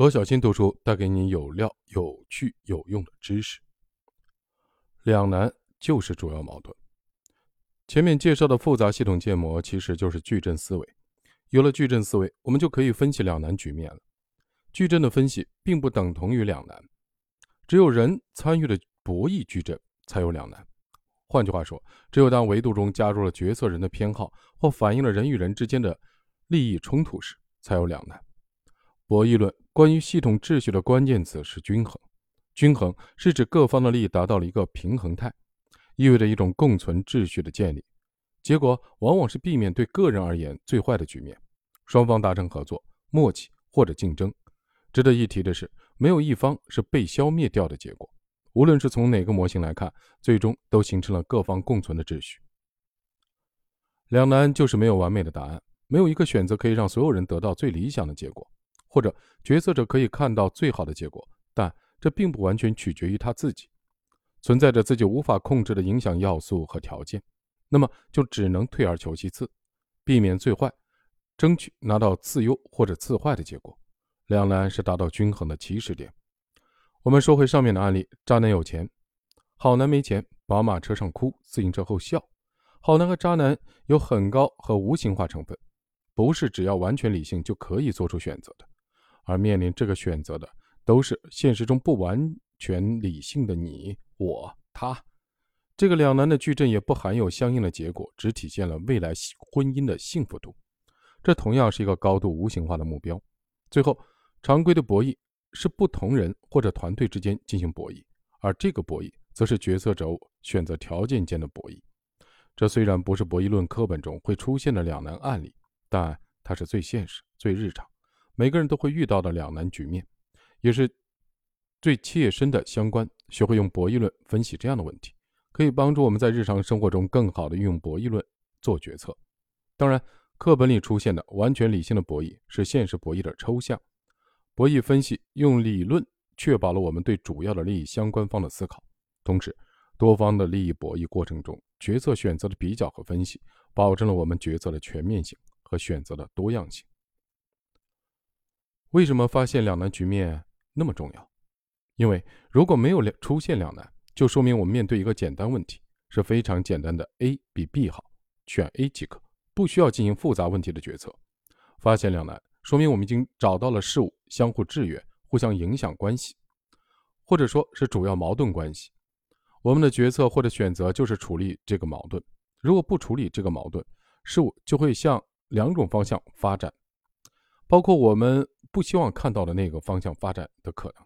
罗小新读书带给你有料、有趣、有用的知识。两难就是主要矛盾。前面介绍的复杂系统建模其实就是矩阵思维。有了矩阵思维，我们就可以分析两难局面了。矩阵的分析并不等同于两难，只有人参与的博弈矩阵才有两难。换句话说，只有当维度中加入了决策人的偏好，或反映了人与人之间的利益冲突时，才有两难。博弈论关于系统秩序的关键词是均衡。均衡是指各方的利益达到了一个平衡态，意味着一种共存秩序的建立。结果往往是避免对个人而言最坏的局面，双方达成合作、默契或者竞争。值得一提的是，没有一方是被消灭掉的结果。无论是从哪个模型来看，最终都形成了各方共存的秩序。两难就是没有完美的答案，没有一个选择可以让所有人得到最理想的结果。或者决策者可以看到最好的结果，但这并不完全取决于他自己，存在着自己无法控制的影响要素和条件，那么就只能退而求其次，避免最坏，争取拿到次优或者次坏的结果。两难是达到均衡的起始点。我们说回上面的案例：渣男有钱，好男没钱，宝马车上哭，自行车后笑。好男和渣男有很高和无形化成分，不是只要完全理性就可以做出选择的。而面临这个选择的，都是现实中不完全理性的你、我、他。这个两难的矩阵也不含有相应的结果，只体现了未来婚姻的幸福度。这同样是一个高度无形化的目标。最后，常规的博弈是不同人或者团队之间进行博弈，而这个博弈则是决策者选择条件间的博弈。这虽然不是博弈论课本中会出现的两难案例，但它是最现实、最日常。每个人都会遇到的两难局面，也是最切身的相关。学会用博弈论分析这样的问题，可以帮助我们在日常生活中更好的运用博弈论做决策。当然，课本里出现的完全理性的博弈是现实博弈的抽象。博弈分析用理论确保了我们对主要的利益相关方的思考，同时多方的利益博弈过程中决策选择的比较和分析，保证了我们决策的全面性和选择的多样性。为什么发现两难局面那么重要？因为如果没有两出现两难，就说明我们面对一个简单问题，是非常简单的 A 比 B 好，选 A 即可，不需要进行复杂问题的决策。发现两难，说明我们已经找到了事物相互制约、互相影响关系，或者说是主要矛盾关系。我们的决策或者选择就是处理这个矛盾。如果不处理这个矛盾，事物就会向两种方向发展，包括我们。不希望看到的那个方向发展的可能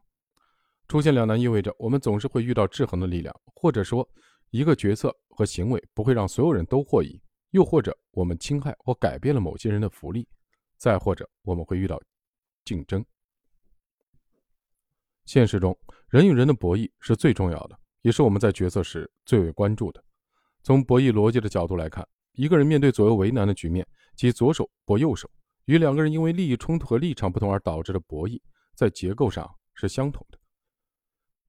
出现两难，意味着我们总是会遇到制衡的力量，或者说一个决策和行为不会让所有人都获益，又或者我们侵害或改变了某些人的福利，再或者我们会遇到竞争。现实中，人与人的博弈是最重要的，也是我们在决策时最为关注的。从博弈逻辑的角度来看，一个人面对左右为难的局面，即左手搏右手。与两个人因为利益冲突和立场不同而导致的博弈，在结构上是相同的。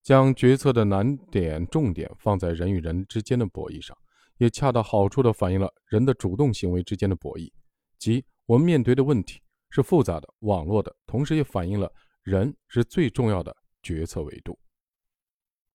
将决策的难点重点放在人与人之间的博弈上，也恰到好处地反映了人的主动行为之间的博弈。即我们面对的问题是复杂的、网络的，同时也反映了人是最重要的决策维度。